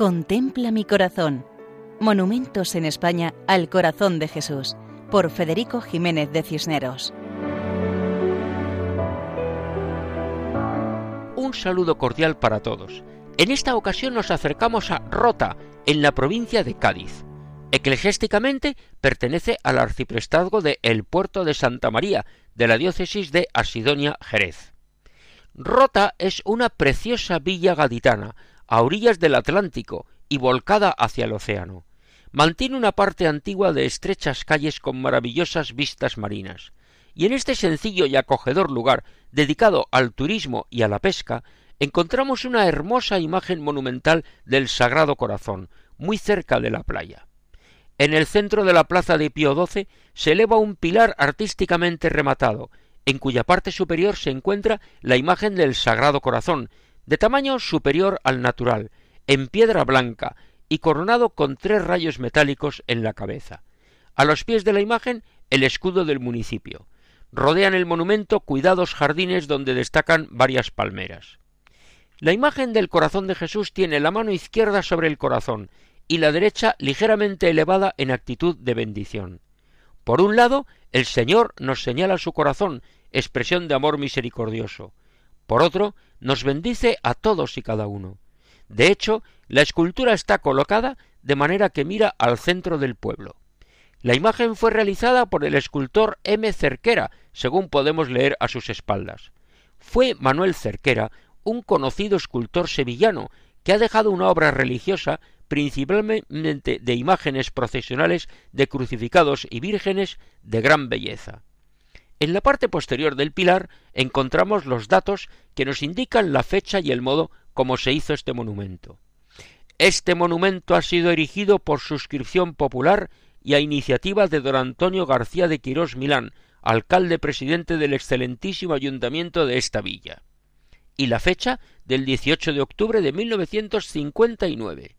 Contempla mi corazón. Monumentos en España al corazón de Jesús, por Federico Jiménez de Cisneros. Un saludo cordial para todos. En esta ocasión nos acercamos a Rota, en la provincia de Cádiz. Eclesiásticamente pertenece al arciprestazgo de El Puerto de Santa María, de la diócesis de Asidonia Jerez. Rota es una preciosa villa gaditana, a orillas del Atlántico y volcada hacia el océano. Mantiene una parte antigua de estrechas calles con maravillosas vistas marinas. Y en este sencillo y acogedor lugar, dedicado al turismo y a la pesca, encontramos una hermosa imagen monumental del Sagrado Corazón, muy cerca de la playa. En el centro de la plaza de Pío XII se eleva un pilar artísticamente rematado, en cuya parte superior se encuentra la imagen del Sagrado Corazón, de tamaño superior al natural, en piedra blanca y coronado con tres rayos metálicos en la cabeza. A los pies de la imagen el escudo del municipio. Rodean el monumento cuidados jardines donde destacan varias palmeras. La imagen del corazón de Jesús tiene la mano izquierda sobre el corazón y la derecha ligeramente elevada en actitud de bendición. Por un lado, el Señor nos señala su corazón, expresión de amor misericordioso. Por otro, nos bendice a todos y cada uno. De hecho, la escultura está colocada de manera que mira al centro del pueblo. La imagen fue realizada por el escultor M. Cerquera, según podemos leer a sus espaldas. Fue Manuel Cerquera, un conocido escultor sevillano, que ha dejado una obra religiosa principalmente de imágenes procesionales de crucificados y vírgenes de gran belleza. En la parte posterior del pilar encontramos los datos que nos indican la fecha y el modo como se hizo este monumento. Este monumento ha sido erigido por suscripción popular y a iniciativa de don Antonio García de Quirós Milán, alcalde presidente del excelentísimo ayuntamiento de esta villa. Y la fecha del 18 de octubre de 1959.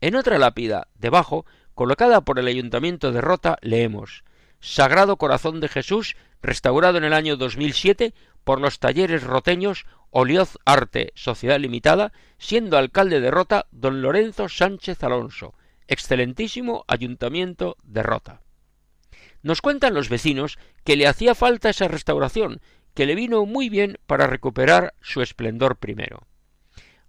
En otra lápida, debajo, colocada por el ayuntamiento de Rota, leemos Sagrado Corazón de Jesús, restaurado en el año 2007 por los talleres roteños Olioz Arte, Sociedad Limitada, siendo alcalde de Rota don Lorenzo Sánchez Alonso, excelentísimo ayuntamiento de Rota. Nos cuentan los vecinos que le hacía falta esa restauración, que le vino muy bien para recuperar su esplendor primero.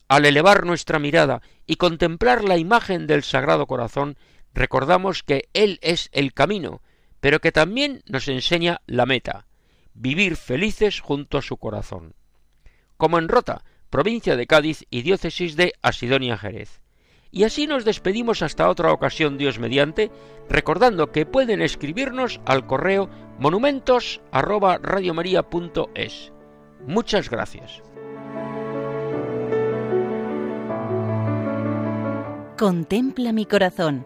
Al elevar nuestra mirada y contemplar la imagen del Sagrado Corazón, recordamos que Él es el camino, pero que también nos enseña la meta, vivir felices junto a su corazón. Como en Rota, provincia de Cádiz y diócesis de Asidonia Jerez. Y así nos despedimos hasta otra ocasión, Dios mediante, recordando que pueden escribirnos al correo monumentos Muchas gracias. Contempla mi corazón